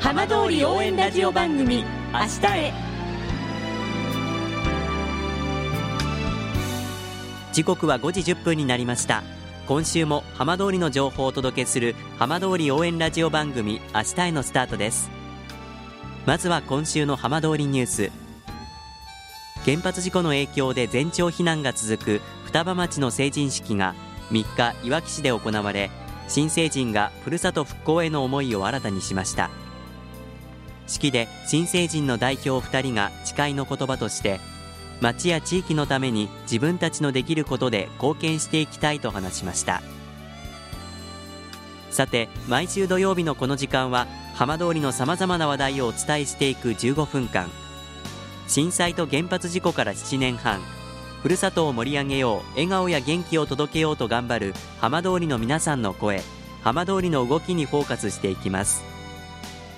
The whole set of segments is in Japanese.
浜通り応援ラジオ番組「明日へ」時刻は5時1分になりました。今週も浜通りの情報をお届けする浜通り応援ラジオ番組明日へのスタートです。まずは今週の浜通りニュース。原発事故の影響で全町避難が続く双葉町の成人式が3日いわき市で行われ新成人がふるさと復興への思いを新たにしました。式で新成人の代表2人が誓いの言葉として町や地域のために自分たちのできることで貢献していきたいと話しました。さて毎週土曜日のこの時間は浜通りのさまざまな話題をお伝えしていく15分間。震災と原発事故から7年半。ふるさとを盛り上げよう笑顔や元気を届けようと頑張る浜通りの皆さんの声。浜通りの動きにフォーカスしていきます。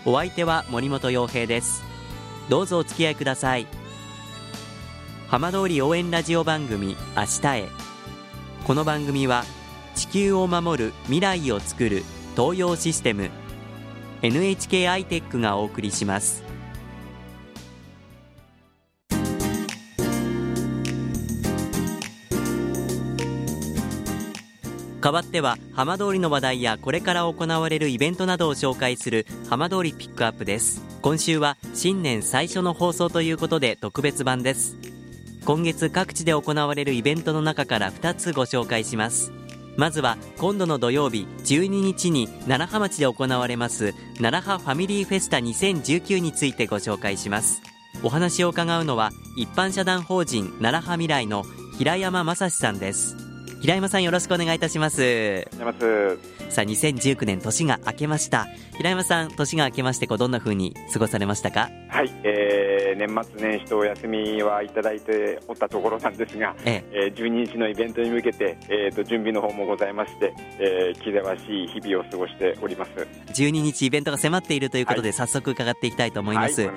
お相手は森本洋平です。どうぞお付き合いください。浜通り応援ラジオ番組明日へ。この番組は地球を守る未来をつくる東洋システム NHK アイテックがお送りします。代わっては浜通りの話題やこれから行われるイベントなどを紹介する浜通りピックアップです。今週は新年最初の放送ということで特別版です。今月各地で行われるイベントの中から2つご紹介します。まずは今度の土曜日12日に楢葉町で行われます楢葉ファミリーフェスタ2019についてご紹介します。お話を伺うのは一般社団法人楢葉未来の平山正史さんです。平山さんよろしくお願いいたします。さあ2019年年が明けました。平山さん年が明けましてこうどんな風に過ごされましたか？はい、えー、年末年始とお休みはいただいておったところなんですが、ええ。えー、12日のイベントに向けて、えーと、準備の方もございまして、えー、気ぜわしい日々を過ごしております。12日イベントが迫っているということで、はい、早速伺っていきたいと思います、はい、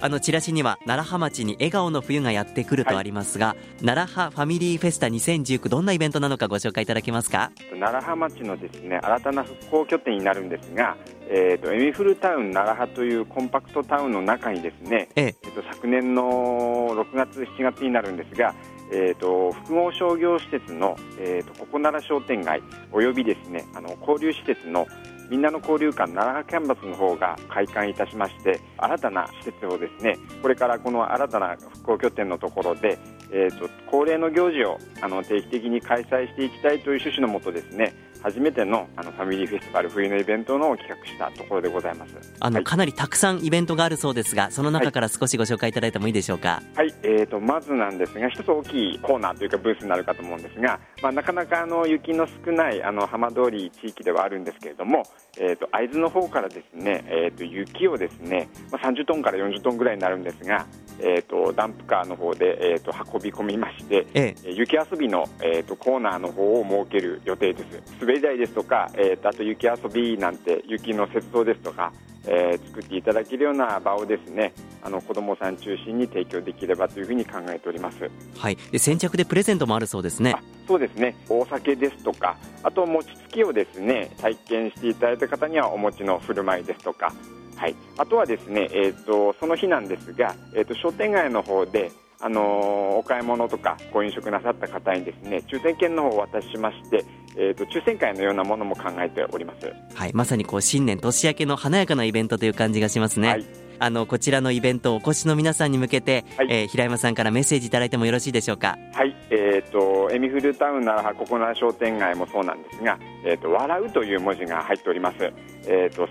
あのチラシには楢葉町に笑顔の冬がやってくるとありますが、はい、楢葉ファミリーフェスタ2019どんなイベントなのかご紹介いただけますか？楢葉町のですね新たな復興拠点になるんですが、えーと、エミフルタウン楢葉というコンパクトタウンの中にですね、ええ。えーと、昨年の6月7月になるんですがえーと、複合商業施設の、えーと、ここなら商店街およびですねあの交流施設のみんなの交流館奈良キャンバスの方が開館いたしまして新たな施設をですねこれからこの新たな復興拠点のところで、えーと、恒例の行事をあの定期的に開催していきたいという趣旨のもとですね初めてのあのファミリーフェスティバル冬のイベントの企画したところでございます。あの、はい、かなりたくさんイベントがあるそうですがその中から少しご紹介いただいてもいいでしょうか？はい、えーと、まずなんですが一つ大きいコーナーというかブースになるかと思うんですが、まあ、なかなかあの雪の少ないあの浜通り地域ではあるんですけれども、えーと、会津の方からですね、えー、と雪をですね、まあ、30トンから40トンぐらいになるんですがえーと、ダンプカーの方で、えーと、運び込みまして、ええ、雪遊びの、えーと、コーナーの方を設ける予定です。滑り台ですとか、えー、とあと雪遊びなんて雪の雪像ですとか、えー、作っていただけるような場をですねあの子どもさん中心に提供できればというふうに考えております。はい。先着でプレゼントもあるそうですね。そうですね。お酒ですとかあと餅つきをですね体験していただいた方にはお餅の振る舞いですとかはい、あとはですね、えーと、その日なんですが、えーと、商店街の方であのー、お買い物とかご飲食なさった方にですね抽選券の方をお渡ししまして、えーと、抽選会のようなものも考えております、はい、まさにこう新年年明けの華やかなイベントという感じがしますね。はいあのこちらのイベントお越しの皆さんに向けて、はい、えー、平山さんからメッセージいただいてもよろしいでしょうか？はい、えーと、エミフルタウン奈良ここなら商店街もそうなんですが「えーと、笑う」という文字が入っております。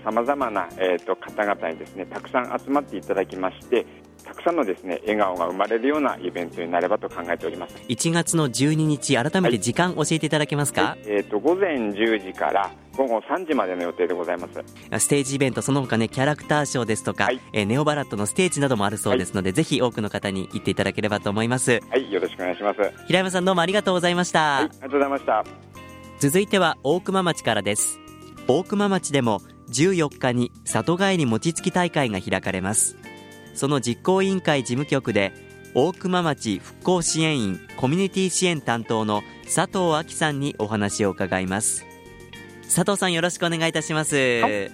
さまざまな、えーと方々にですねたくさん集まっていただきましてたくさんのですね笑顔が生まれるようなイベントになればと考えております。1月の12日改めて時間教えていただけますか、はい、えーと、午前10時から午後3時までの予定でございます。ステージイベントその他ねキャラクターショーですとか、はい、えー、ネオバラットのステージなどもあるそうですので、はい、ぜひ多くの方に行っていただければと思います。はいよろしくお願いします。平山さんどうもありがとうございました、はい、ありがとうございました。続いては大熊町からです。大熊町でも14日に里帰り餅つき大会が開かれますその実行委員会事務局で大熊町復興支援員コミュニティ支援担当の佐藤亜紀さんにお話を伺います。佐藤さんよろしくお願いいたします、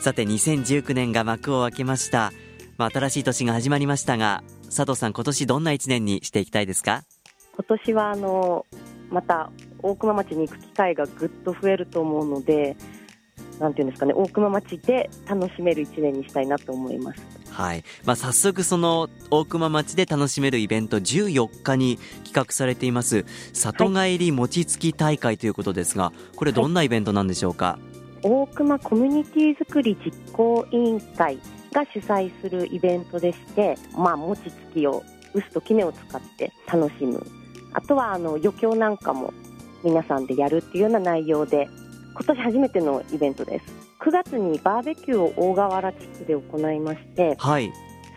さて2019年が幕を開けました、まあ、新しい年が始まりましたが佐藤さん今年どんな1年にしていきたいですか？今年はあのまた大熊町に行く機会がぐっと増えると思うのでなんていうんですかね大熊町で楽しめる1年にしたいなと思います。はい。まあ、早速その大熊町で楽しめるイベント14日に企画されています里帰り餅つき大会ということですが、はい、これどんなイベントなんでしょうか、はい、大熊コミュニティづくり実行委員会が主催するイベントでして、まあ、餅つきを臼と杵を使って楽しむ。あとはあの余興なんかも皆さんでやるっていうような内容で今年初めてのイベントです。9月にバーベキューを大河原地区で行いまして、はい、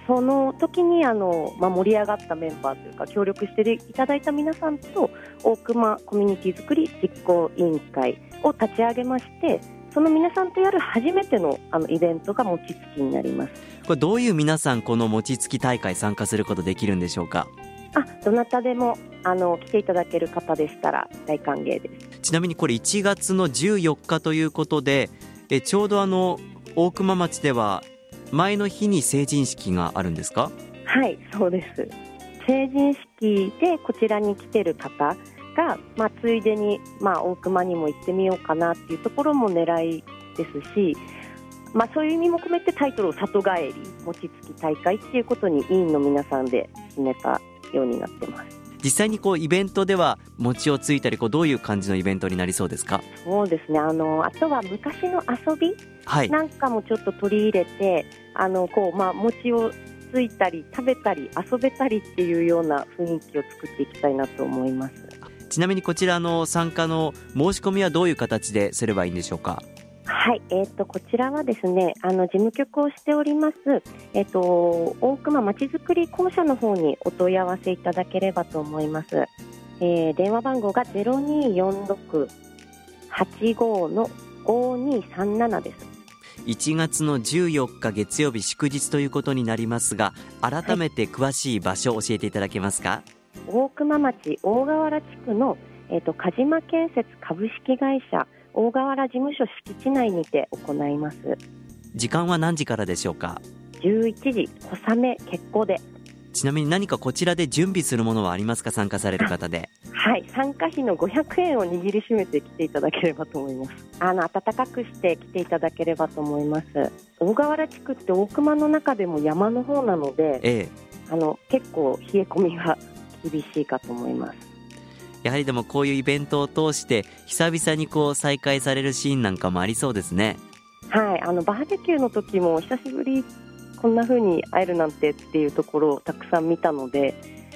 その時にあの、まあ、盛り上がったメンバーというか協力していただいた皆さんと大熊コミュニティづくり実行委員会を立ち上げましてその皆さんとやる初めてのあのイベントが餅つきになります。これどういう皆さんこの餅つき大会参加することできるんでしょうか？あどなたでもあの来ていただける方でしたら大歓迎ですちなみにこれ1月の14日ということでえちょうどあの大熊町では前の日に成人式があるんですか？はいそうです。成人式でこちらに来てる方が、まあ、ついでに、まあ、大熊にも行ってみようかなっていうところも狙いですし、まあ、そういう意味も込めてタイトルを里帰り餅つき大会っていうことに委員の皆さんで決めたようになってます。実際にこうイベントでは餅をついたりこうどういう感じのイベントになりそうですか？そうですね。あのあとは昔の遊びなんかもちょっと取り入れて、はい、あのこうまあ餅をついたり食べたり遊べたりっていうような雰囲気を作っていきたいなと思います。ちなみにこちらの参加の申し込みはどういう形ですればいいんでしょうか？はい、えーと、こちらはですねあの事務局をしております、えーと、大熊まちづくり公社の方にお問い合わせいただければと思います、えー、電話番号が0246-85の5237です。1月の14日月曜日祝日ということになりますが改めて詳しい場所を教えていただけますか、はい、大熊町大河原地区の、えーと、と鹿島建設株式会社大河原事務所敷地内にて行います。時間は何時からでしょうか？11時小雨結構で。ちなみに何かこちらで準備するものはありますか？参加される方で。はい。参加費の500円を握りしめて来ていただければと思います。あの暖かくして来ていただければと思います。大河原地区って大熊の中でも山の方なので、ええ、あの結構冷え込みが厳しいかと思いますやはりでもこういうイベントを通して久々にこう再開されるシーンなんかもありそうですね。はいあのバーベキューの時も久しぶりこんな風に会えるなんてっていうところをたくさん見たので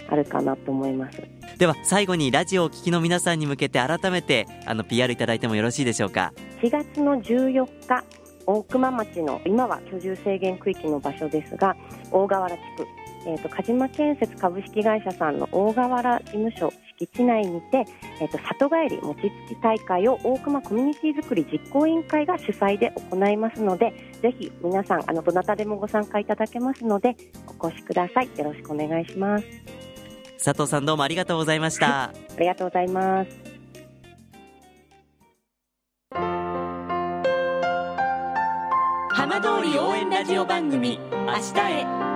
あるかなと思います。では最後にラジオを聴きの皆さんに向けて改めてあの PR いただいてもよろしいでしょうか？4月の14日大熊町の今は居住制限区域の場所ですが大河原地区えーと、鹿島建設株式会社さんの大河原事務所敷地内にて、えーと、里帰り餅つき大会を大熊コミュニティづくり実行委員会が主催で行いますのでぜひ皆さんあのどなたでもご参加いただけますのでお越しください。よろしくお願いします。佐藤さんどうもありがとうございました、はい、ありがとうございます。浜通り応援ラジオ番組明日へ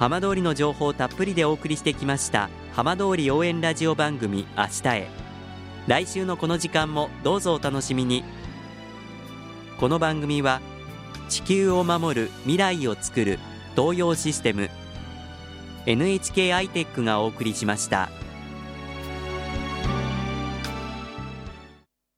浜通りの情報をたっぷりでお送りしてきました浜通り応援ラジオ番組明日へ来週のこの時間もどうぞお楽しみにこの番組は地球を守る未来をつくる東洋システム NHK アイテックがお送りしました。